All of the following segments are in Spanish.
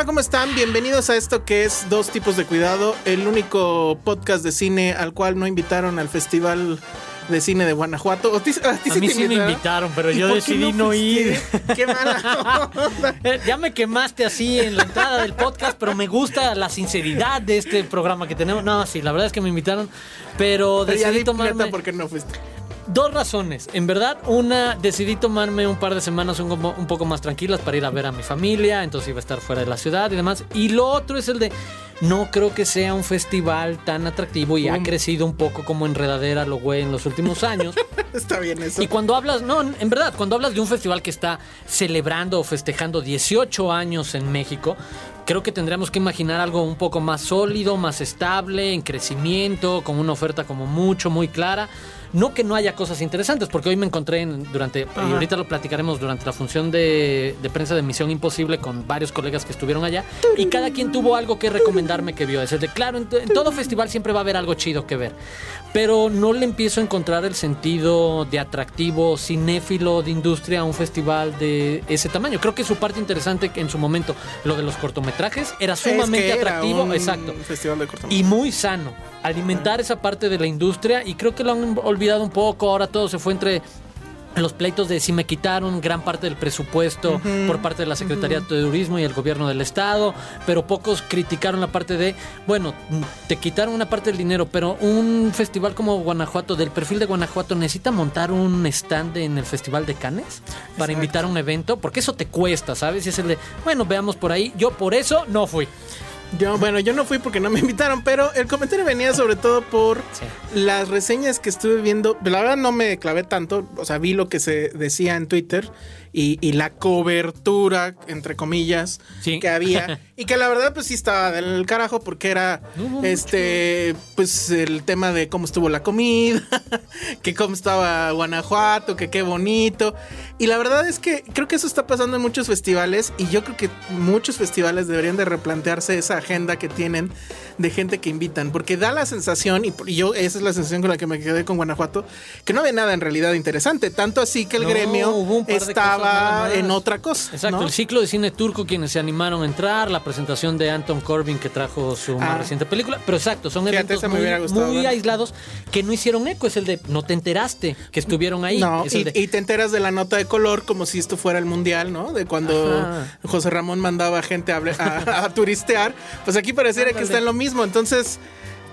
Hola, ¿cómo están? Bienvenidos a esto que es Dos tipos de cuidado, el único podcast de cine al cual no invitaron al Festival de Cine de Guanajuato. ¿A, ti, a, ti A sí mí sí me invitaron? pero ¿Y yo decidí no ir. Qué mala onda. Eh, Ya me quemaste así en la entrada del podcast, pero me gusta la sinceridad de este programa que tenemos. No, sí, la verdad es que me invitaron, pero Pero decidí tomarme neta, ¿por qué no fuiste? Dos razones. En verdad, una, decidí tomarme un par de semanas un, un poco más tranquilas para ir a ver a mi familia, entonces iba a estar fuera de la ciudad y demás. Y lo otro es el de, no creo que sea un festival tan atractivo y ha crecido un poco como enredadera lo güey en los últimos años. Está bien eso. Y cuando hablas, no, en verdad, cuando hablas de un festival que está celebrando o festejando 18 años en México, creo que tendríamos que imaginar algo un poco más sólido, más estable, en crecimiento, con una oferta como mucho, muy clara. No que no haya cosas interesantes, porque hoy me encontré en- durante, y ahorita lo platicaremos durante la función de, de prensa de Misión Imposible con varios colegas que estuvieron allá, y cada quien tuvo algo que recomendarme que vio. Es de, claro, en, en todo festival siempre va a haber algo chido que ver, pero no le empiezo a encontrar el sentido de atractivo, cinéfilo, de industria a un festival de ese tamaño. Creo que su parte interesante en su momento, lo de los cortometrajes, era Es que sumamente era atractivo, un exacto Festival de cortometrajes. y muy sano. Alimentar esa parte de la industria y creo que lo han olvidado un poco. Ahora todo se fue entre los pleitos de si me quitaron gran parte del presupuesto por parte de la Secretaría de Turismo y el gobierno del Estado, pero pocos criticaron la parte de, bueno, te quitaron una parte del dinero, pero un festival como Guanajuato, del perfil de Guanajuato, necesita montar un stand en el Festival de Cannes para invitar a un evento, porque eso te cuesta, ¿sabes? Y es el de, bueno, veamos por ahí. Yo por eso no fui. Yo, bueno, yo no fui porque no me invitaron, pero el comentario venía sobre todo por Sí. las reseñas que estuve viendo. La verdad no me clavé tanto, o sea, vi lo que se decía en Twitter y, y la cobertura, entre comillas, Sí. que había. y que la verdad pues sí estaba del carajo porque era este, pues el tema de cómo estuvo la comida, que cómo estaba Guanajuato, que qué bonito. Y la verdad es que creo que eso está pasando en muchos festivales y yo creo que muchos festivales deberían de replantearse esa agenda que tienen de gente que invitan, porque da la sensación, y y yo esa es la sensación con la que me quedé con Guanajuato, que no había nada en realidad interesante, tanto así que el No, gremio hubo estaba en otra cosa. Exacto, ¿no? el ciclo de cine turco quienes se animaron a entrar, la presentación de Anton Corbin que trajo su Ah. más reciente película, pero exacto, son Fíjate, eventos muy, gustado aislados que no hicieron eco, es el de no te enteraste que estuvieron ahí. No, es y, el de, y te enteras de la nota de color como si esto fuera el mundial, ¿no? De cuando Ajá. José Ramón mandaba gente a, a- a turistear. Pues aquí pareciera que está en lo mismo. Entonces,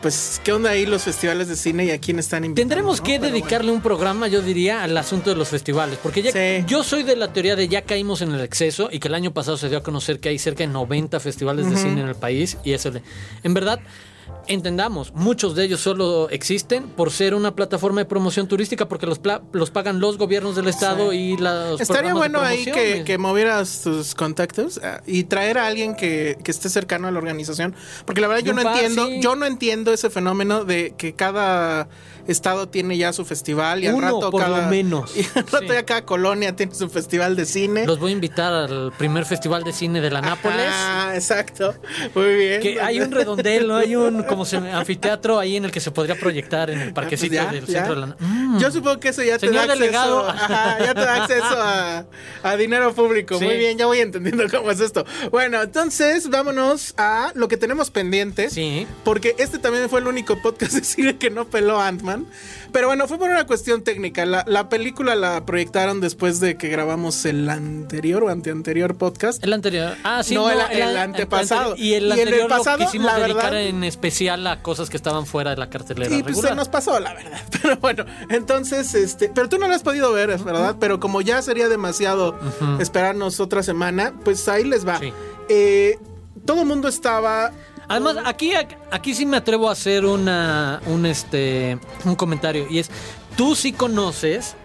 pues, ¿qué onda ahí los festivales de cine y a quién están invitando? Tendremos no? que Pero dedicarle un programa, yo diría, al asunto de los festivales. Porque ya, Sí. yo soy de la teoría de ya caímos en el exceso y que el año pasado se dio a conocer que hay cerca de 90 festivales de cine en el país. Y eso, de- en verdad, entendamos, muchos de ellos solo existen por ser una plataforma de promoción turística porque los, pla- los pagan los gobiernos del estado y los Estaría bueno ahí que, que movieras tus contactos ah, y traer a alguien que, que esté cercano a la organización. Porque la verdad yo no entiendo, sí. yo no entiendo ese fenómeno de que cada estado tiene ya su festival y al Uno, rato por cada lo menos. y al rato Sí. ya cada colonia tiene su festival de cine. Los voy a invitar al primer festival de cine de la Nápoles. Ah, exacto. Muy bien. Que hay un redondel, ¿no? Hay un como se, anfiteatro ahí en el que se podría proyectar en el parquecito Ya, del ya. centro de la Mm. Yo supongo que eso ya te Señor da acceso, delegado. ajá, ya te da acceso a, a dinero público. Sí. Muy bien, ya voy entendiendo cómo es esto. Bueno, entonces vámonos a lo que tenemos pendiente. Sí. Porque este también fue el único podcast de cine que no peló Ant-Man. Pero bueno, fue por una cuestión técnica. La, la película la proyectaron después de que grabamos el anterior o anteanterior podcast. El anterior. Ah, sí, No, el- el antepasado. Y el Y el anterior pasado, lo quisimos la dedicar verdad- en especial a cosas que estaban fuera de la cartelera Y pues regular. se nos pasó, la verdad. Pero bueno, entonces, este, pero tú no lo has podido ver, es verdad. Pero como ya sería demasiado esperarnos otra semana, pues ahí les va. Sí. Eh, todo el mundo estaba. Además, aquí, aquí sí me atrevo a hacer una, un, este, un comentario. Y es, tú sí conoces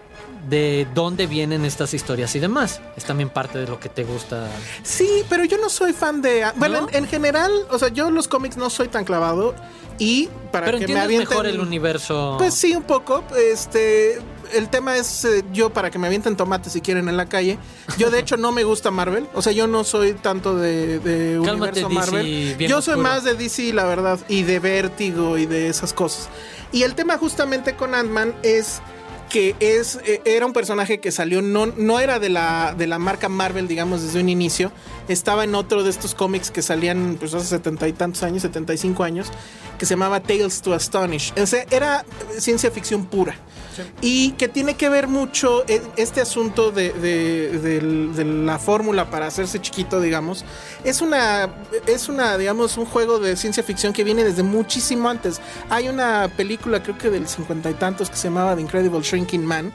de dónde vienen estas historias y demás. Es también parte de lo que te gusta. Sí, pero yo no soy fan de. Bueno, ¿No? en, en general, o sea, yo los cómics no soy tan clavado. Y para Pero que me avienten. mejor el universo. Pues sí, un poco. Este. El tema es eh, yo para que me avienten tomates si quieren en la calle. Yo de hecho no me gusta Marvel. O sea, yo no soy tanto de, de Cálmate, universo Marvel. Yo soy más de DC, la verdad. Y de Vértigo y de esas cosas. Y el tema justamente con Ant-Man es que es, eh, era un personaje que salió, no, no era de la, de la marca Marvel, digamos, desde un inicio. Estaba en otro de estos cómics que salían pues hace setenta y tantos años, 75 años, que se llamaba Tales to Astonish. O sea, era ciencia ficción pura. Y que tiene que ver mucho eh, este asunto de, la fórmula para hacerse chiquito, digamos. Es una, es una, digamos, un juego de ciencia ficción que viene desde muchísimo antes. Hay una película, creo que del cincuenta y tantos, que se llamaba The Incredible Shrinking Man,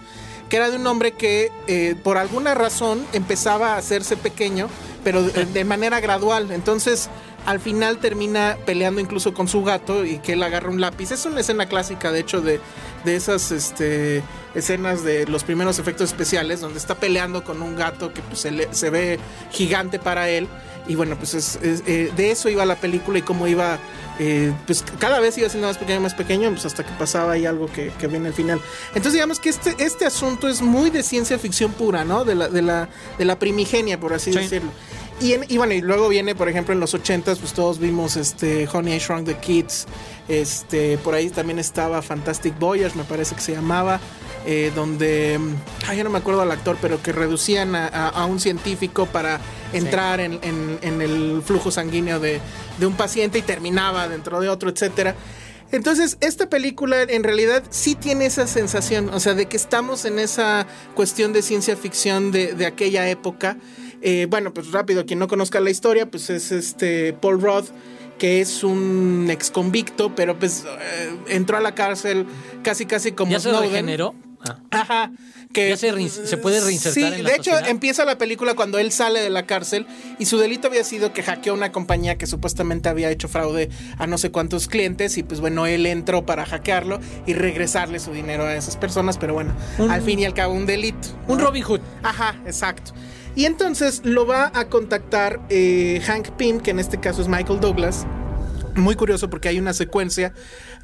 que era de un hombre que eh, por alguna razón empezaba a hacerse pequeño, pero de manera gradual. Entonces, al final termina peleando incluso con su gato y que él agarra un lápiz. Es una escena clásica, de hecho, de, de esas este, escenas de los primeros efectos especiales, donde está peleando con un gato que pues, se, le- se ve gigante para él. Y bueno, pues es- es, eh, de eso iba la película y cómo iba, eh, pues cada vez iba siendo más pequeño, más pequeño, pues hasta que pasaba ahí algo que, que viene al final. Entonces digamos que este, este asunto es muy de ciencia ficción pura, ¿no? De la, de la, de la primigenia, por así Sí. decirlo. Y, en- y bueno, y luego viene, por ejemplo, en los 80s, pues todos vimos este Honey I Shrunk the Kids. Este, por ahí también estaba Fantastic Voyage, me parece que se llamaba. eh, donde, mm, ay, ya no me acuerdo al actor, pero que reducían a, a- a un científico para entrar en, en- en el flujo sanguíneo de, de un paciente y terminaba dentro de otro, etcétera. Entonces, esta película en realidad sí tiene esa sensación, o sea, de que estamos en esa cuestión de ciencia ficción de, de aquella época. Eh, bueno, pues rápido, quien no conozca la historia, pues es este Paul Roth, que es un ex convicto, pero pues eh, entró a la cárcel casi casi como ¿Ya se Snowden. regeneró? Ah. Ajá. Que, Ya se puede reinsertar Sí, en la de hecho empieza la película cuando él sale de la cárcel y su delito había sido que hackeó una compañía que supuestamente había hecho fraude a no sé cuántos clientes y pues bueno, él entró para hackearlo y regresarle su dinero a esas personas, pero bueno, al fin y al cabo un delito. Un ¿no? Robin Hood. Ajá, exacto. Y entonces lo va a contactar eh, Hank Pym, que en este caso es Michael Douglas. Muy curioso porque hay una secuencia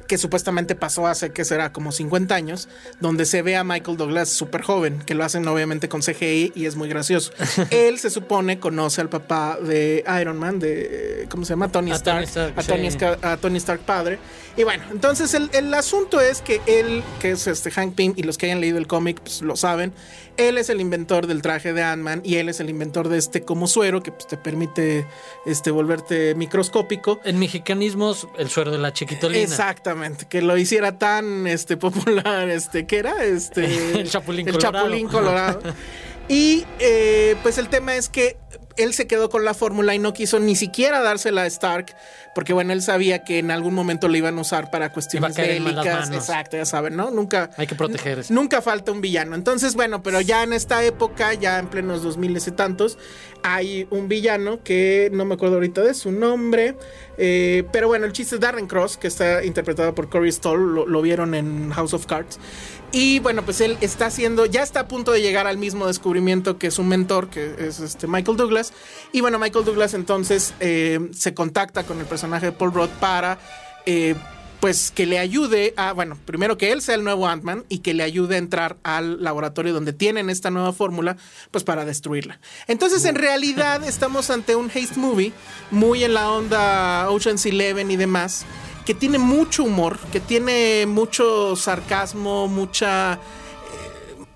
que supuestamente pasó hace, que será? Como 50 años, donde se ve a Michael Douglas súper joven, que lo hacen obviamente con CGI y es muy gracioso. Él se supone conoce al papá de Iron Man, de, ¿cómo se llama? Tony A Stark. Tony Stark, a, Tony sí. Stark a Tony Stark padre. Y bueno, entonces el, el asunto es que él, que es este Hank Pym, y los que hayan leído el cómic pues, lo saben, él es el inventor del traje de Ant-Man y él es el inventor de este como suero que pues, te permite este, volverte microscópico. En mexicanismos, el suero de la chiquitolina. Exactamente, que lo hiciera tan este popular, este, ¿qué era? Este, El Chapulín el Colorado. Chapulín Colorado. Y eh, pues el tema es que él se quedó con la fórmula y no quiso ni siquiera dársela a Stark, porque bueno, él sabía que en algún momento lo iban a usar para cuestiones bélicas. Exacto, ya saben, ¿no? Nunca. Hay que proteger eso. Nunca falta un villano. Entonces, bueno, pero ya en esta época, ya en plenos 2000 y tantos, hay un villano que no me acuerdo ahorita de su nombre. eh, pero bueno, el chiste es Darren Cross, que está interpretado por Corey Stoll, lo, vieron en House of Cards. Y bueno, pues él está haciendo, ya está a punto de llegar al mismo descubrimiento que su mentor, que es este Michael Douglas. Y bueno, Michael Douglas entonces eh, se contacta con el personaje de Paul Rudd para eh, pues que le ayude a, bueno, primero que él sea el nuevo Ant-Man y que le ayude a entrar al laboratorio donde tienen esta nueva fórmula, pues para destruirla. Entonces, en realidad, estamos ante un haste movie muy en la onda Ocean's Eleven y demás, que tiene mucho humor, que tiene mucho sarcasmo, mucha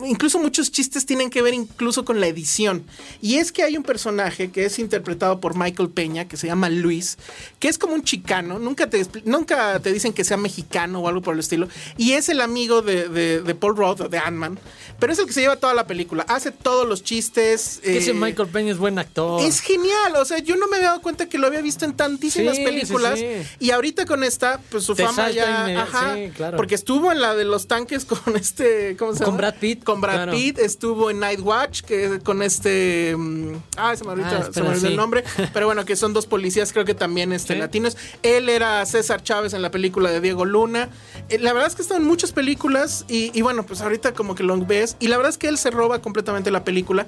incluso muchos chistes tienen que ver incluso con la edición. Y es que hay un personaje que es interpretado por Michael Peña, que se llama Luis, que es como un chicano, nunca te, nunca te dicen que sea mexicano o algo por el estilo, y es el amigo de, de, Paul Rudd, de Ant-Man, pero es el que se lleva toda la película, hace todos los chistes. ese eh, Michael Peña es buen actor. Es genial, o sea, yo no me había dado cuenta que lo había visto en tantísimas películas, y ahorita con esta, pues su fama ya... ajá, porque estuvo en la de los tanques con este... ¿Cómo se llama? Con Brad Pitt con Brad Pitt, estuvo en Night Watch, que con este. Mm, ah, se me olvidó, ah, el nombre. Pero bueno, que son dos policías, creo que también este, latinos. Él era César Chávez en la película de Diego Luna. Eh, la verdad es que estado en muchas películas y, y bueno, pues ahorita como que lo ves. Y la verdad es que él se roba completamente la película.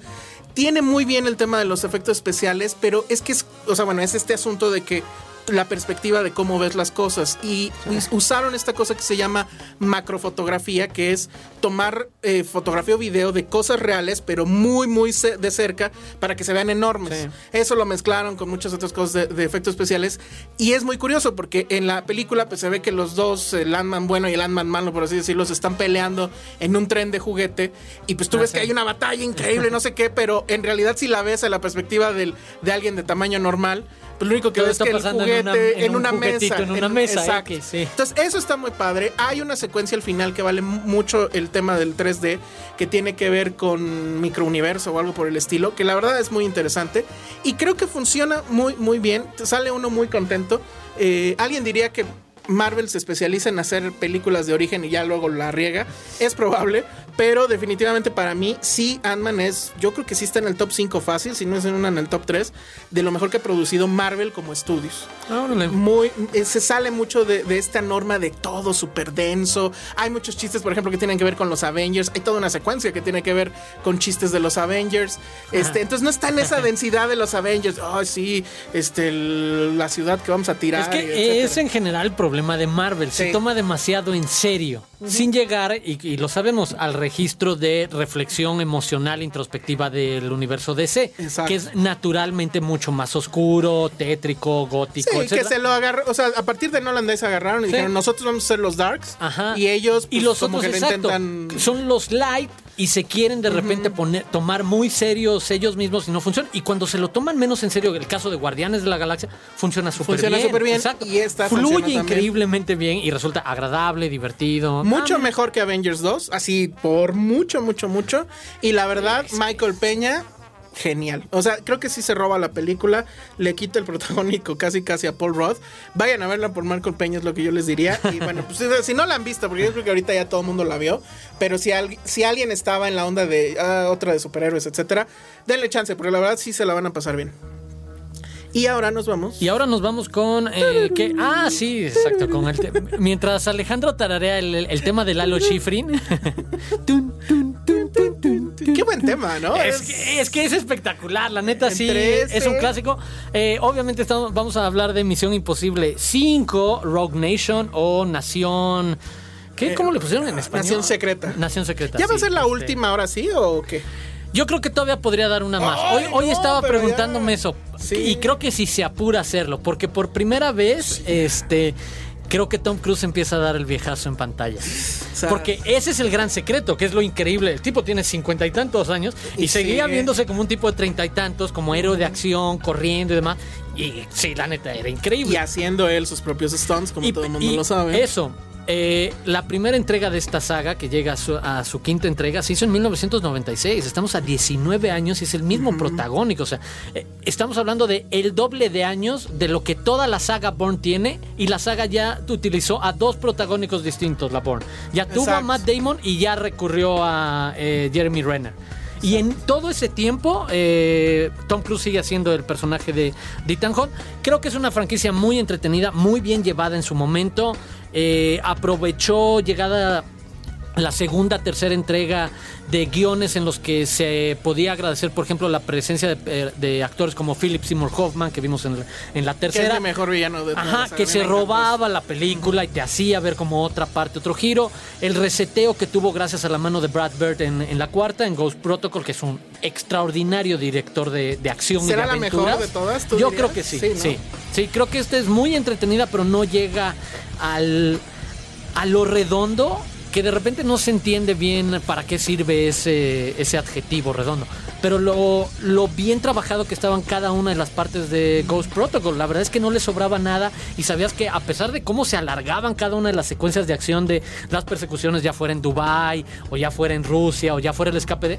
Tiene muy bien el tema de los efectos especiales, pero es que es, o sea, bueno, es este asunto de que la perspectiva de cómo ves las cosas. Y usaron esta cosa que se llama macrofotografía, que es tomar eh, fotografía o video de cosas reales, pero muy, muy de cerca para que se vean enormes. Eso lo mezclaron con muchas otras cosas de, efectos especiales. Y es muy curioso porque en la película pues, se ve que los dos, el Landman bueno y el Landman malo, por así decirlo, se están peleando en un tren de juguete. Y pues tú ah, ves que hay una batalla increíble, no sé qué, pero en realidad si la ves a la perspectiva del, de alguien de tamaño normal, lo único que ves es que el juguete en una, mesa. En una mesa. Exacto. Entonces, eso está muy padre. Hay una secuencia al final que vale mucho el tema del 3D, que tiene que ver con microuniverso o algo por el estilo, que la verdad es muy interesante. Y creo que funciona muy, muy bien. Sale uno muy contento. Eh, alguien diría que Marvel se especializa en hacer películas de origen y ya luego la riega. Es probable, pero definitivamente para mí sí Ant-Man es, yo creo que sí está en el top 5 fácil, si no es en una en el top 3, de lo mejor que ha producido Marvel como estudios. Muy, eh, se sale mucho de, esta norma de todo súper denso. Hay muchos chistes, por ejemplo, que tienen que ver con los Avengers. Hay toda una secuencia que tiene que ver con chistes de los Avengers. Este, entonces no está en esa densidad de los Avengers. Ay, sí, este, la ciudad que vamos a tirar. Es que es en general el problema de Marvel. Se toma demasiado en serio, sin llegar, y, lo sabemos, al registro de reflexión emocional introspectiva del universo DC, que es naturalmente mucho más oscuro, tétrico, gótico. Sí, que se lo agarró, o sea, a partir de Nolan se agarraron y dijeron, nosotros vamos a ser los darks, Ajá. y ellos y pues, los como otros, que intentan... son los light y se quieren de repente poner, tomar muy serios ellos mismos y no funciona. Y cuando se lo toman menos en serio, el caso de Guardianes de la Galaxia, funciona súper bien. Funciona súper bien. Y esta Fluye increíblemente bien y resulta agradable, divertido. Mucho mejor que Avengers 2, así por mucho, mucho, mucho. Y la verdad, Michael Peña genial. O sea, creo que sí se roba la película, le quita el protagónico casi casi a Paul Roth. Vayan a verla por Michael Peña, es lo que yo les diría. Y bueno, pues si no la han visto, porque yo creo que ahorita ya todo el mundo la vio, pero si, si alguien estaba en la onda de ah, otra de superhéroes, etcétera, denle chance, porque la verdad sí se la van a pasar bien. Y ahora nos vamos. Y ahora nos vamos con eh, que ah sí exacto con el mientras Alejandro tararea el, tema de Lalo Schifrin. Qué buen tema, ¿no? Es, que, es espectacular, la neta sí es un clásico. Eh, obviamente estamos, vamos a hablar de Misión Imposible 5, Rogue Nation o Nación ¿Qué? ¿Cómo le pusieron en español? Nación Secreta. Nación Secreta. ¿Ya va a ser la este. última ahora sí o qué? Yo creo que todavía podría dar una más. hoy, hoy estaba preguntándome eso. Y creo que si se apura a hacerlo. Porque por primera vez, este. Creo que Tom Cruise empieza a dar el viejazo en pantalla. Porque ese es el gran secreto, que es lo increíble. El tipo tiene cincuenta y tantos años y, seguía viéndose como un tipo de treinta y tantos, como héroe de acción, corriendo y demás. Y sí, la neta, era increíble. Y haciendo él sus propios stunts, como todo el mundo lo sabe. Eso. Eh, la primera entrega de esta saga, que llega a su, quinta entrega, se hizo en 1996. Estamos a 19 años y es el mismo protagónico. O sea, eh, estamos hablando de el doble de años de lo que toda la saga Bourne tiene. Y la saga ya utilizó a dos protagónicos distintos, la Bourne. Ya tuvo a Matt Damon y ya recurrió a eh, Jeremy Renner. Y en todo ese tiempo, Tom Cruise sigue siendo el personaje de, de Ethan Hunt. Creo que es una franquicia muy entretenida, muy bien llevada en su momento. Eh, aprovechó llegada la segunda, tercera entrega de guiones en los que se podía agradecer, por ejemplo, la presencia de, de actores como Philip Seymour Hoffman, que vimos en, la- en la Que es tercera. el mejor villano de Ajá, que se robaba la película y te hacía ver como otra parte, otro giro. El reseteo que tuvo gracias a la mano de Brad Bird en, en la cuarta, en Ghost Protocol, que es un extraordinario director de, de acción y de ¿Será la mejor aventuras. de todas, tú Yo dirías? creo que sí, Sí, sí. creo que esta es muy entretenida, pero no llega al a lo redondo que de repente no se entiende bien para qué sirve ese, ese adjetivo redondo. Pero lo, lo bien trabajado que estaban cada una de las partes de Ghost Protocol, la verdad es que no le sobraba nada y sabías que a pesar de cómo se alargaban cada una de las secuencias de acción de las persecuciones, ya fuera en Dubai o ya fuera en Rusia o ya fuera el escape de,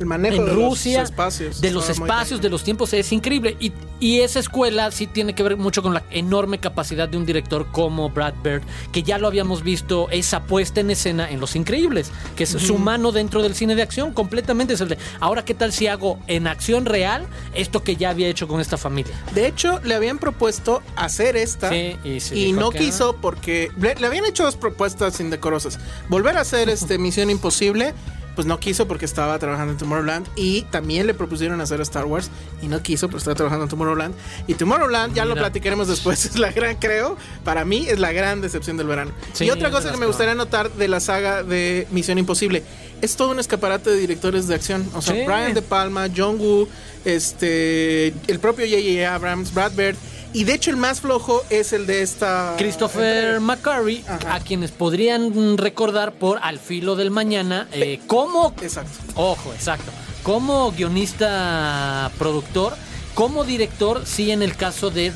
El manejo en de Rusia, los espacios. de los espacios, de los tiempos, es increíble. Y, y esa escuela sí tiene que ver mucho con la enorme capacidad de un director como Brad Bird, que ya lo habíamos visto, esa puesta en escena en Los Increíbles, que es su mano dentro del cine de acción, completamente es el de, ahora qué tal si hago en acción real esto que ya había hecho con esta familia. De hecho, le habían propuesto hacer esta Sí, y se y no que quiso porque le, le habían hecho dos propuestas indecorosas. Volver a hacer este Misión Imposible, pues no quiso porque estaba trabajando en Tomorrowland y también le propusieron hacer Star Wars y no quiso porque estaba trabajando en Tomorrowland. Y Tomorrowland, ya lo platicaremos después, es la gran, creo, para mí es la gran decepción del verano. Sí, y otra cosa que me gustaría notar de la saga de Misión Imposible, es todo un escaparate de directores de acción. O sea, Sí. Brian De Palma, John Woo, este, el propio J.J. Abrams, Brad Bird. Y de hecho el más flojo es el de esta... Christopher McCurry, Ajá. a quienes podrían recordar por Al filo del mañana, eh, como Exacto. Ojo, exacto. Como guionista, productor, como director, sí en el caso de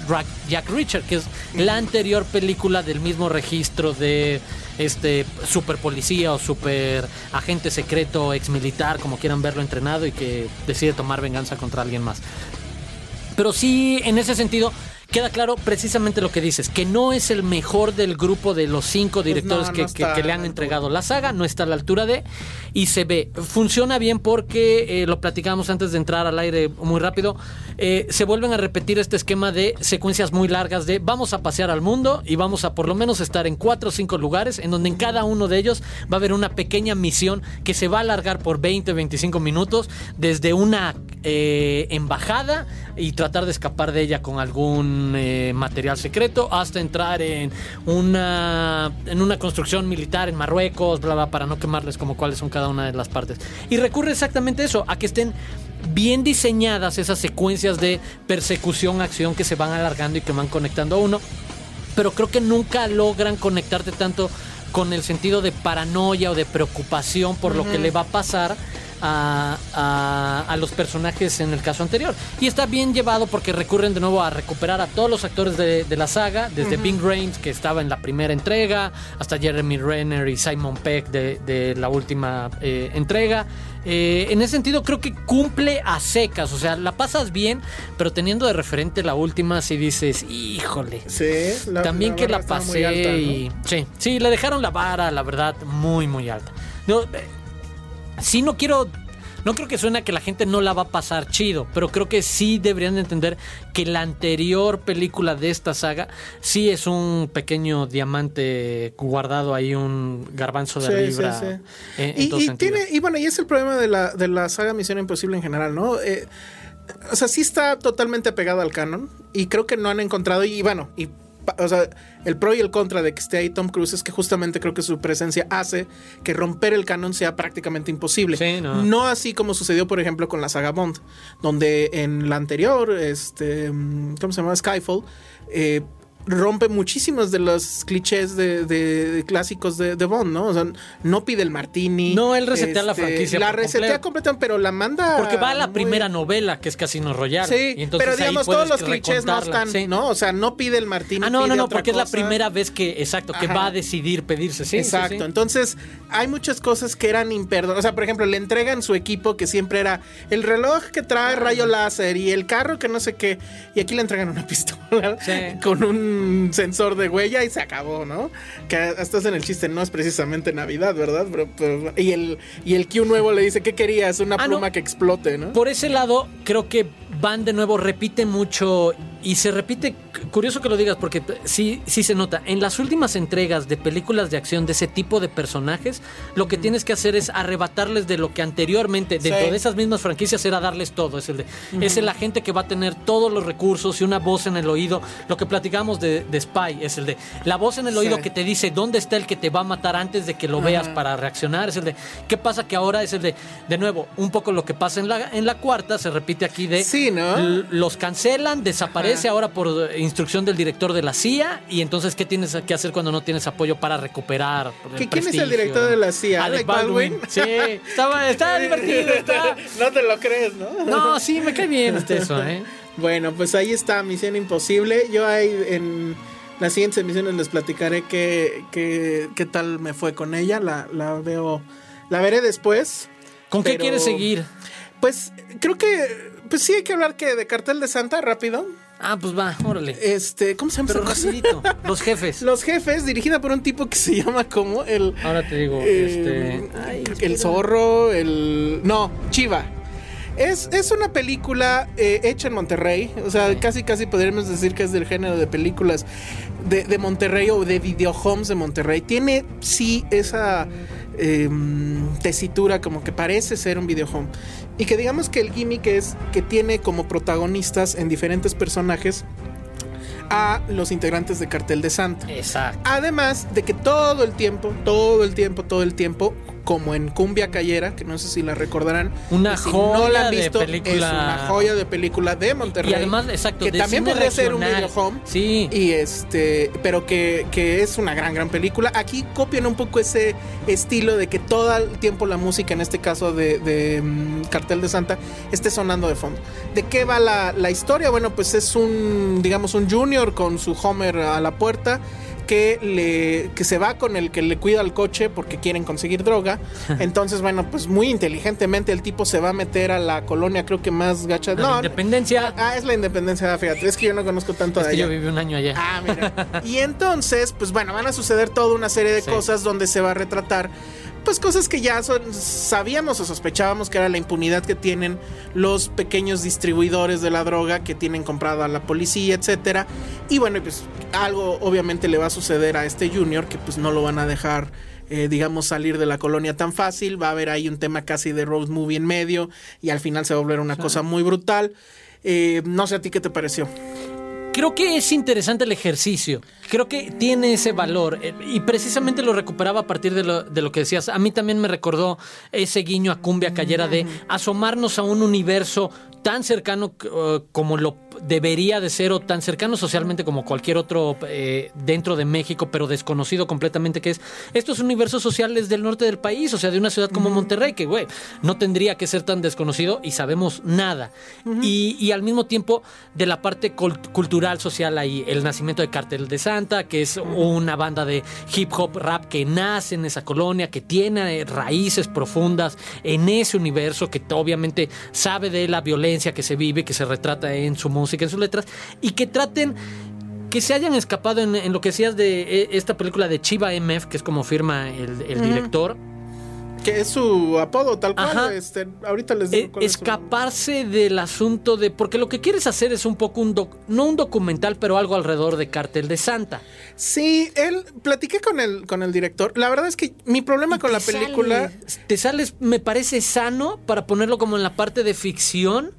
Jack Richard, que es la anterior película del mismo registro de este super policía o super agente secreto, ex militar, como quieran verlo entrenado y que decide tomar venganza contra alguien más. Pero sí, en ese sentido, queda claro precisamente lo que dices, que no es el mejor del grupo de los cinco directores no, que, no que- que le han entregado la saga, no está a la altura de, y se ve. Funciona bien porque, eh, lo platicamos antes de entrar al aire muy rápido, eh, se vuelven a repetir este esquema de secuencias muy largas de vamos a pasear al mundo y vamos a por lo menos estar en cuatro o cinco lugares, en donde en cada uno de ellos va a haber una pequeña misión que se va a alargar por 20, 25 minutos, desde una eh, embajada y tratar de escapar de ella con algún eh, material secreto hasta entrar en una en una construcción militar en Marruecos, bla bla, para no quemarles como cuáles son cada una de las partes. Y recurre exactamente eso, a que estén bien diseñadas esas secuencias de persecución, acción que se van alargando y que van conectando a uno pero creo que nunca logran conectarte tanto con el sentido de paranoia o de preocupación por lo que le va a pasar a, a- a los personajes en el caso anterior. Y está bien llevado porque recurren de nuevo a recuperar a todos los actores de, de la saga, desde Bing Rames, que estaba en la primera entrega, hasta Jeremy Renner y Simon Peck de, de la última eh, entrega. Eh, en ese sentido creo que cumple a secas, o sea, la pasas bien, pero teniendo de referente la última, si dices, híjole. Sí, la- También que la estaba muy pasé alta, ¿no? y... Sí, sí, le dejaron la vara, la verdad, muy, muy alta. No, eh, sí no quiero... No creo que suene a que la gente no la va a pasar chido, pero creo que sí deberían de entender que la anterior película de esta saga sí es un pequeño diamante guardado ahí, un garbanzo de Sí, libra. sí, sí. en- y, y tiene, y bueno, y es el problema de la, de la saga Misión Imposible en general, ¿no? Eh, o sea, sí está totalmente apegado al canon. Y creo que no han encontrado. Y bueno, y o sea, el pro y el contra de que esté ahí Tom Cruise es que justamente creo que su presencia hace que romper el canon sea prácticamente imposible. Sí, no. así como sucedió, por ejemplo, con la saga Bond, donde en la anterior, este, mm, ¿cómo se llama? Skyfall, eh, rompe muchísimos de los clichés de, de- de clásicos de, de Bond, ¿no? O sea, no pide el martini. este, No, él resetea la franquicia La resetea completamente, pero la manda. Porque va a la muy- primera novela, que es Casino Royale. Sí, y entonces pero digamos, todos los clichés no están, sí. ¿no? O sea, no pide el martini. Ah, no, no, no, porque es la primera vez que, exacto, que Ajá. va a decidir pedirse, sí. Exacto, sí. entonces hay muchas cosas que eran imperdonables. O sea, por ejemplo, le entregan su equipo que siempre era el reloj que trae rayo láser y el carro que no sé qué. Y aquí le entregan una pistola con un sensor de huella y se acabó, ¿no? Que hasta en el chiste, no es precisamente Navidad, ¿verdad? Pero, pero- y, el, y el Q nuevo le dice, ¿qué querías? Una Ah, pluma no. que explote, ¿no? Por ese lado, creo que van de nuevo, repite mucho y se repite, curioso que lo digas, porque sí, sí se nota. En las últimas entregas de películas de acción de ese tipo de personajes, lo que tienes que hacer es arrebatarles de lo que anteriormente, dentro de esas mismas franquicias, era darles todo. Es el, de, es el agente que va a tener todos los recursos y una voz en el oído. Lo que platicamos de, de Spy es el de la voz en el oído que te dice dónde está el que te va a matar antes de que lo veas para reaccionar. Es el de qué pasa que ahora es el de, de nuevo, un poco lo que pasa en la, en la cuarta, se repite aquí de Sí, ¿no? los cancelan, desaparece ahora por instrucción del director de la CIA y entonces ¿qué tienes que hacer cuando no tienes apoyo para recuperar? el ¿Que quién es el director de la CIA? Alec ¿Alec Baldwin. Baldwin? Sí, estaba, estaba divertido, está. no te lo crees, ¿no? No, sí, me cae bien este eso, ¿eh? Bueno, pues ahí está Misión Imposible. Yo ahí en las siguientes emisiones les platicaré qué, qué, qué tal me fue con ella. La, la veo, la veré después. ¿Con qué quieres seguir? Pues creo que, pues sí hay que hablar que de Cartel de Santa rápido. Ah, pues va, órale. Este, ¿cómo se llama? Pero rapidito, los jefes. Los jefes, dirigida por un tipo que se llama como el. Ahora te digo, eh, este... ay, el zorro, el. No, Chiva. Es, es una película eh, hecha en Monterrey. O sea, casi casi podríamos decir que es del género de películas de, de Monterrey o de videohomes de Monterrey. Tiene sí esa eh, tesitura como que parece ser un videohome. Y que digamos que el gimmick es que tiene como protagonistas en diferentes personajes a los integrantes de Cartel de Santa. Exacto. Además de que todo el tiempo, todo el tiempo, todo el tiempo, como en Cumbia Cayera, que no sé si la recordarán. Una si joya no la han de película. Es una joya de película de Monterrey. Y además, exacto, que de también podría ser un video home. Sí. Y este, pero que, que es una gran, gran película. Aquí copian un poco ese estilo de que todo el tiempo la música, en este caso de, de, mm, Cartel de Santa, esté sonando de fondo. ¿De qué va la, la historia? Bueno, pues es un, digamos, un junior con su Homer a la puerta. Que, le, que se va con el que le cuida el coche porque quieren conseguir droga. Entonces, bueno, pues muy inteligentemente el tipo se va a meter a la colonia, creo que más gacha. No, Independencia. Ah, es la independencia, fíjate. Es que yo no conozco tanto es de que yo viví un año allá. Ah, mira. Y entonces, pues bueno, van a suceder toda una serie de Sí. cosas donde se va a retratar, pues cosas que ya son, sabíamos o sospechábamos que era la impunidad que tienen los pequeños distribuidores de la droga que tienen comprada a la policía, etcétera. Y bueno, pues algo obviamente le va a suceder a este Junior que pues no lo van a dejar. eh, digamos, salir de la colonia tan fácil. Va a haber ahí un tema casi de road movie en medio. Y al final se va a volver una cosa muy brutal. Eh, no sé a ti qué te pareció. Creo que es interesante el ejercicio. Creo que tiene ese valor. eh, Y precisamente lo recuperaba a partir de lo, de lo que decías. A mí también me recordó ese guiño a Cumbia Cayera de asomarnos a un universo tan cercano eh, como lo debería de ser o tan cercano socialmente como cualquier otro eh, dentro de México, pero desconocido completamente que es. Estos universos sociales del norte del país, o sea, de una ciudad como Monterrey, que, güey, no tendría que ser tan desconocido y sabemos nada. y, y al mismo tiempo de la parte cul- cultural, social ahí, el nacimiento de Cartel de Santa, que es una banda de hip hop rap que nace en esa colonia, que tiene eh, raíces profundas en ese universo, que obviamente sabe de la violencia que se vive, que se retrata en su música, en sus letras, y que traten que se hayan escapado en, en lo que decías de eh, esta película de Chiva MF, que es como firma el, el director, Que es su apodo, tal cual. Ajá. Este, ahorita les digo eh, cuál es su- escaparse del asunto de. Porque lo que quieres hacer es un poco un. doc- no un documental, pero algo alrededor de Cartel de Santa. Sí, él platiqué con el con el director. La verdad es que mi problema con la película te sales, me parece sano para ponerlo como en la parte de ficción,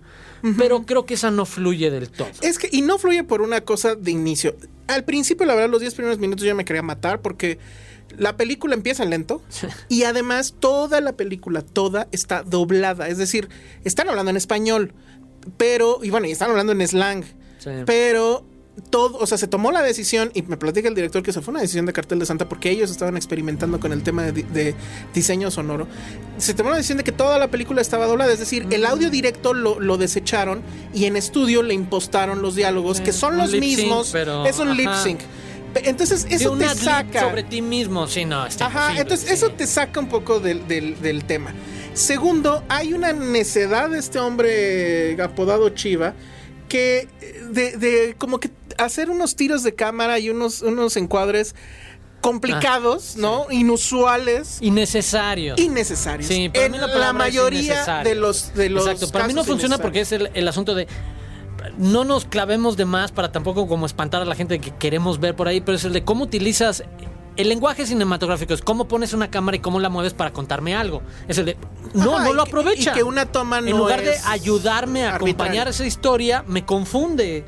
pero creo que esa no fluye del todo. es que y no fluye por una cosa de inicio. Al principio, la verdad, los 10 primeros minutos yo me quería matar porque la película empieza lento y además toda la película, toda está doblada. Es decir, están hablando en español, pero, y bueno, y están hablando en slang, Sí. pero todo, o sea, se tomó la decisión y me platica el director que se fue una decisión de Cartel de Santa porque ellos estaban experimentando con el tema de, di- de diseño sonoro. Se tomó la decisión de que toda la película estaba doblada, es decir, el audio directo lo, lo desecharon y en estudio le impostaron los diálogos que son los mismos, pero- es un ajá. lip sync. Entonces eso te saca sobre ti mismo, sí, no, está Ajá, entonces sí. eso te saca un poco del, del- del tema. Segundo, hay una necedad de este hombre apodado Chiva que de, de como que hacer unos tiros de cámara y unos, unos encuadres complicados, ¿no? Inusuales. Innecesario. Innecesarios. Sí, para en mí la mayoría de los de los Exacto, para mí no funciona porque innecesarios. es el, el asunto de no nos clavemos de más para tampoco como espantar a la gente que queremos ver por ahí, pero es el de cómo utilizas el lenguaje cinematográfico es cómo pones una cámara y cómo la mueves para contarme algo. Es el de no, Ajá, no lo aprovecha. y que una toma en no lugar de ayudarme a acompañar esa historia, me confunde.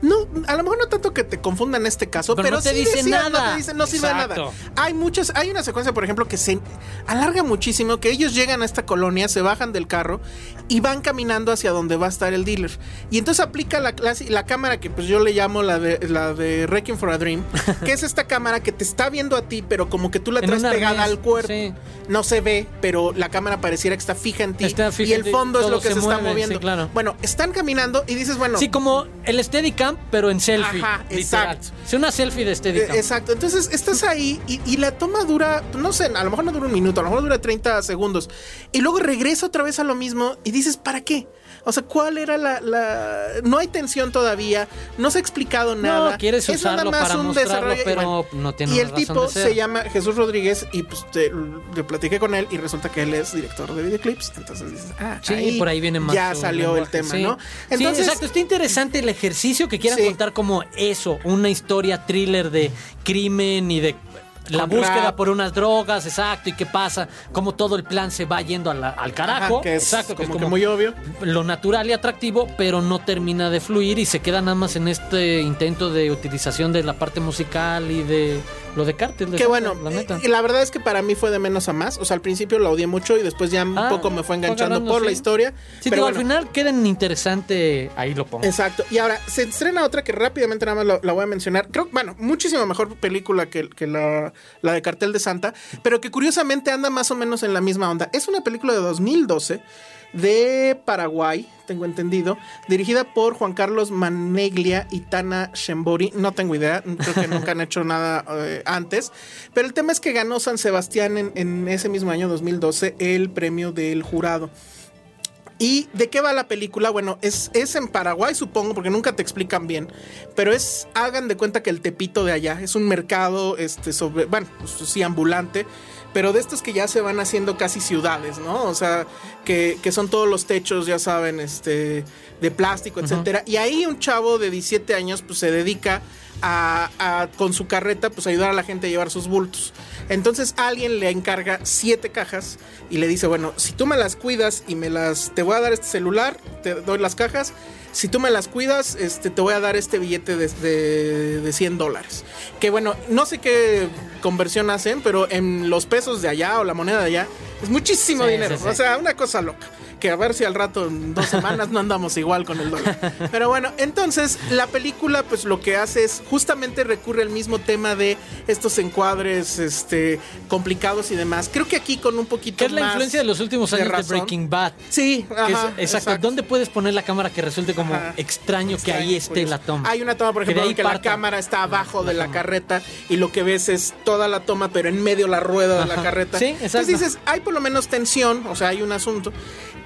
No, a lo mejor no tanto que te confunda en este caso, Pero pero, no te sí dice decía, nada. No te dice, no sirve de Exacto. nada. Hay muchas, hay una secuencia, por ejemplo, que se alarga muchísimo, que ellos llegan a esta colonia, se bajan del carro y van caminando hacia donde va a estar el dealer. Y entonces aplica la clase, la cámara que pues yo le llamo la de la de Wrecking for a Dream, que es esta cámara que te está viendo a ti, pero como que tú la traes pegada al cuerpo. sí. No se ve, pero la cámara pareciera que está fija en ti. Está fija y el fondo es lo que se se, está mueve, moviendo. sí, claro. Bueno, están caminando y dices, bueno, Sí, como el Steadicam, pero en selfie. Ajá, literal. exacto. Sí, una selfie de Steadicam. Eh, Exacto, entonces estás ahí y, y la toma dura, no sé, a lo mejor no dura un minuto, a lo mejor dura 30 segundos. Y luego regresa otra vez a lo mismo y dices, ¿para qué? O sea, ¿cuál era la, la- No hay tensión todavía, no se ha explicado nada. quieres Es nada más para un desarrollo pero no tiene Y el razón tipo de ser. se llama Jesús Rodríguez y pues te- platiqué con él y resulta que él es director de videoclips. Entonces dices, ah, Sí, por ahí viene más. Ya salió el tema, sí. ¿no? sí, exacto. Está interesante el ejercicio que quieran contar como eso, una historia thriller de crimen y de la Con búsqueda rap. por unas drogas, exacto, y qué pasa, cómo todo el plan se va yendo la- al carajo. Ajá, que es exacto, que es como que como muy obvio. lo natural y atractivo, pero no termina de fluir y se queda nada más en este intento de utilización de la parte musical y de lo de cártel. de Que bueno, la neta. eh, la verdad es que para mí fue de menos a más. O sea, al principio la odié mucho y después ya un Ah, poco me fue enganchando por la historia. Sí, pero digo, bueno, al final quedan interesante, ahí lo pongo. Exacto. Y ahora, se estrena otra que rápidamente nada más la, la voy a mencionar. Creo, bueno, muchísimo mejor película que, que la, la de Cartel de Santa, pero que curiosamente anda más o menos en la misma onda. Es una película de 2012 de Paraguay, tengo entendido, dirigida por Juan Carlos Maneglia y Tana Shembori. No tengo idea, creo que nunca han hecho nada eh, antes. Pero el tema es que ganó San Sebastián en, en ese mismo año 2012 el premio del jurado. ¿Y de qué va la película? Bueno, es, es en Paraguay, supongo, porque nunca te explican bien. Pero es, hagan de cuenta que el Tepito de allá es un mercado, este, sobre, bueno, pues, sí, ambulante, pero de estos que ya se van haciendo casi ciudades, ¿no? O sea, que, que son todos los techos, ya saben, este, de plástico, etcétera. Y ahí un chavo de 17 años, pues se dedica con su carreta, pues ayudar a la gente a llevar sus bultos. Entonces alguien le encarga siete cajas y le dice, bueno, si tú me las cuidas y me las, te voy a dar este celular, te doy las cajas. Si tú me las cuidas, este, te voy a dar este billete de, de, de 100 dólares. Que bueno, no sé qué conversión hacen, pero en los pesos de allá o la moneda de allá es muchísimo Sí, dinero. sí, sí. O sea, una cosa loca. Que a ver si al rato en dos semanas no andamos igual con el dólar. Pero bueno, entonces la película pues lo que hace es justamente recurre al mismo tema de estos encuadres este, complicados y demás. Creo que aquí con un poquito ¿Qué es la más influencia de los últimos años de, razón. Breaking Bad? Sí, Que es- ajá, exacto. ¿Dónde puedes poner la cámara que resulte como Ajá. extraño que ahí esté Curioso. la toma? Hay una toma, por Que de ejemplo, ahí que, la cámara está abajo de la carreta y lo que ves es toda la toma, pero en medio la rueda de la Ajá. carreta. Sí, exacto. Entonces dices, hay por lo menos tensión, o sea, hay un asunto.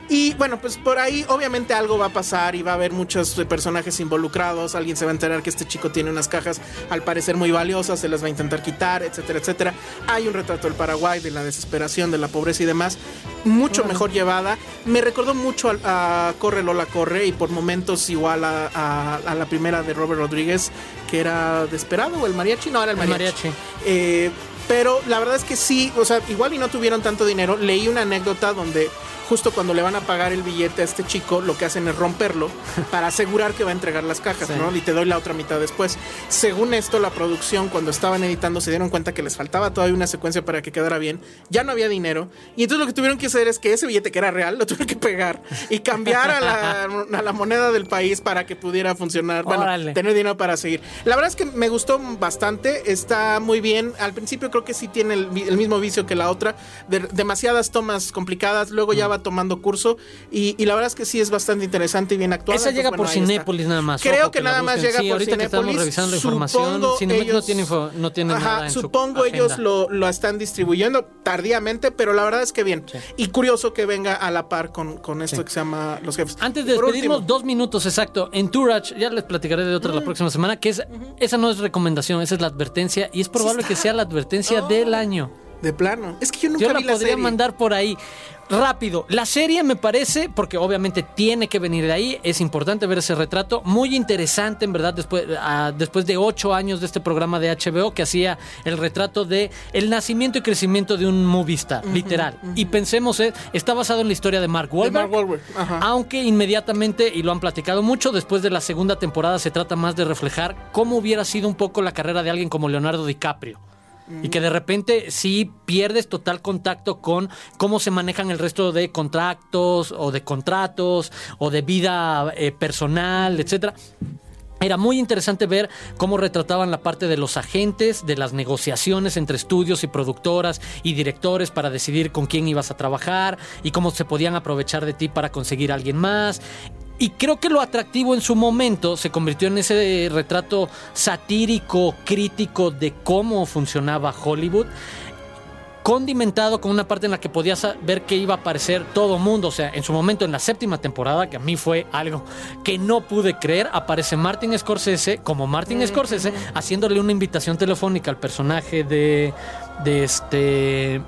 Y bueno, pues por ahí obviamente algo va a pasar y va a haber muchos personajes involucrados. Alguien se va a enterar que este chico tiene unas cajas al parecer muy valiosas, se las va a intentar quitar, etcétera, etcétera. Hay un retrato del Paraguay, de la desesperación, de la pobreza y demás. Mucho mejor llevada. Me recordó mucho a, a Corre Lola Corre y por momentos igual a, a- a la primera de Robert Rodríguez, que era Desperado o el mariachi. No, era el El mariachi. mariachi. Eh, pero la verdad es que sí, o sea, igual y no tuvieron tanto dinero. Leí una anécdota donde justo cuando le van a pagar el billete a este chico, lo que hacen es romperlo para asegurar que va a entregar las cajas, Sí. ¿no? Y te doy la otra mitad después. Según esto, la producción, cuando estaban editando, se dieron cuenta que les faltaba todavía una secuencia para que quedara bien. Ya no había dinero. Y entonces lo que tuvieron que hacer es que ese billete que era real, lo tuvieron que pegar y cambiar a la, a la moneda del país para que pudiera funcionar. Bueno, Órale. tener dinero para seguir. La verdad es que me gustó bastante, está muy bien. Al principio creo que sí tiene el, el mismo vicio que la otra, de- demasiadas tomas complicadas, luego Mm. ya va tomando curso y, y la verdad es que sí es bastante interesante y bien actuada. Esa llega por bueno. Cinépolis nada más. Creo que, nada más llega Sí, por ahorita que estamos Cinépolis. revisando la información, Supongo Cinemex no tiene, info- no tiene Ajá, nada en su supongo ellos lo, lo están distribuyendo tardíamente, pero la verdad es que bien. Y curioso que venga a la par con, con esto que se llama Los Jefes. Antes de despedirnos, dos minutos exacto. En Tourage, ya les platicaré de otra la próxima semana, que es esa no es recomendación, esa es la advertencia y es probable que sea la advertencia del año. De plano. Es que yo nunca Yo la vi la podría serie. mandar por ahí. Rápido, la serie me parece, porque obviamente tiene que venir de ahí, es importante ver ese retrato, muy interesante en verdad, después, ah, después de ocho años de este programa de HBO que hacía el retrato de el nacimiento y crecimiento de un movista, literal. Y pensemos, eh, está basado en la historia de Mark De Wahlberg, Mark Wahlberg. Aunque inmediatamente, y lo han platicado mucho, después de la segunda temporada se trata más de reflejar cómo hubiera sido un poco la carrera de alguien como Leonardo DiCaprio. Y que de repente sí pierdes total contacto con cómo se manejan el resto de contratos o de contratos o de vida eh, personal, etcétera. Era muy interesante ver cómo retrataban la parte de los agentes, de las negociaciones entre estudios y productoras y directores para decidir con quién ibas a trabajar y cómo se podían aprovechar de ti para conseguir a alguien más. Y creo que lo atractivo en su momento se convirtió en ese retrato satírico, crítico de cómo funcionaba Hollywood condimentado con una parte en la que podías ver que iba a aparecer todo mundo. O sea, en su momento, en la séptima temporada, que a mí fue algo que no pude creer, aparece Martin Scorsese como Martin Scorsese, haciéndole una invitación telefónica al personaje de, de este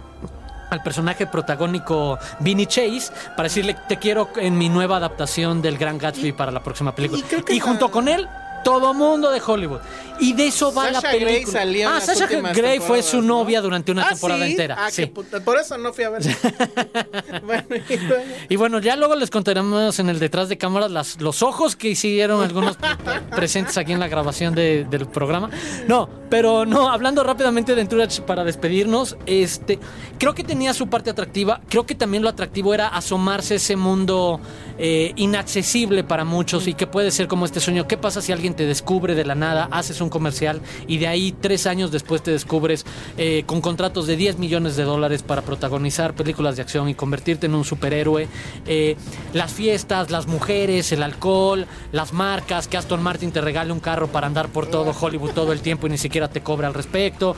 al personaje protagónico Vinny Chase para decirle te quiero en mi nueva adaptación del Gran Gatsby para la próxima película. y la- junto con él todo mundo de Hollywood. Y de eso va la Sasha Grey película. salió en ah, las Sasha Grey fue su novia durante una Ah, temporada ¿sí? entera. Ah, sí. puta. Por eso no fui a ver. bueno, y luego- Y bueno, ya luego les contaremos en el detrás de cámaras las, los ojos que hicieron algunos presentes aquí en la grabación de- del programa. No, pero no, hablando rápidamente de Entourage para despedirnos, este, creo que tenía su parte atractiva. Creo que también lo atractivo era asomarse a ese mundo eh, inaccesible para muchos y que puede ser como este sueño. ¿Qué pasa si alguien te descubre de la nada, haces un comercial y de ahí tres años después te descubres eh, con contratos de 10 millones de dólares para protagonizar películas de acción y convertirte en un superhéroe? Eh, las fiestas, las mujeres, el alcohol, las marcas, que Aston Martin te regale un carro para andar por todo Hollywood todo el tiempo y ni siquiera te cobra al respecto.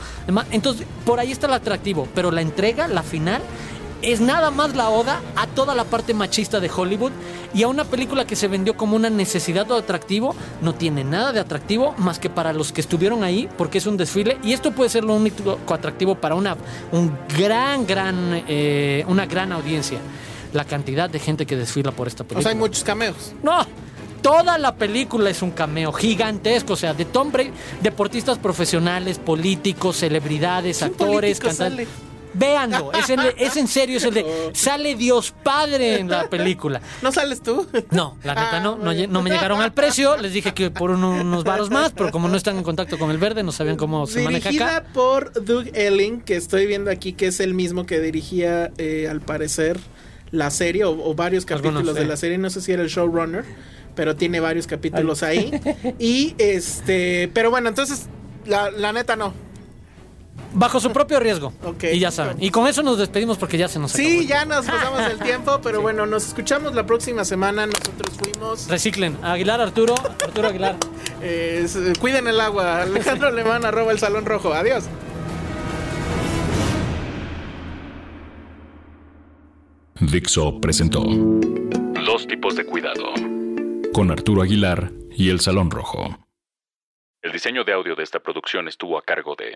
Entonces, por ahí está el atractivo, pero la entrega, la final, es nada más la oda a toda la parte machista de Hollywood y a una película que se vendió como una necesidad o atractivo, no tiene nada de atractivo más que para los que estuvieron ahí, porque es un desfile y esto puede ser lo único atractivo para una un gran, gran, eh, una gran audiencia. La cantidad de gente que desfila por esta película. o sea, hay muchos cameos. No, toda la película es un cameo gigantesco, o sea, de Tom Brady, deportistas profesionales, políticos, celebridades, ¿Quién actores, cantantes. Véanlo, es, el- es en serio, es el de sale Dios Padre en la película. ¿No sales tú? No, la neta Ah, no, no, me llegaron al precio, les dije que por uno- unos varos más, pero como no están en contacto con el verde, no sabían cómo se maneja Dirigida acá. por Doug Elling, que estoy viendo aquí que es el mismo que dirigía, eh, al parecer, la serie o, o varios capítulos Algunos, de la serie. No sé si era el showrunner, pero tiene varios capítulos ahí. Y este, pero bueno, entonces, la, la neta no. Bajo su propio riesgo. Y ya saben. Y con eso nos despedimos porque ya se nos acabó. Sí, ya nos pasamos el tiempo, pero bueno, nos escuchamos la próxima semana. Nosotros fuimos. Reciclen. Aguilar Arturo, Arturo Aguilar. eh, cuiden el agua. Alejandro Alemán, arroba el Salón Rojo. Adiós. Dixo presentó Dos tipos de cuidado con Arturo Aguilar y El Salón Rojo. El diseño de audio de esta producción estuvo a cargo de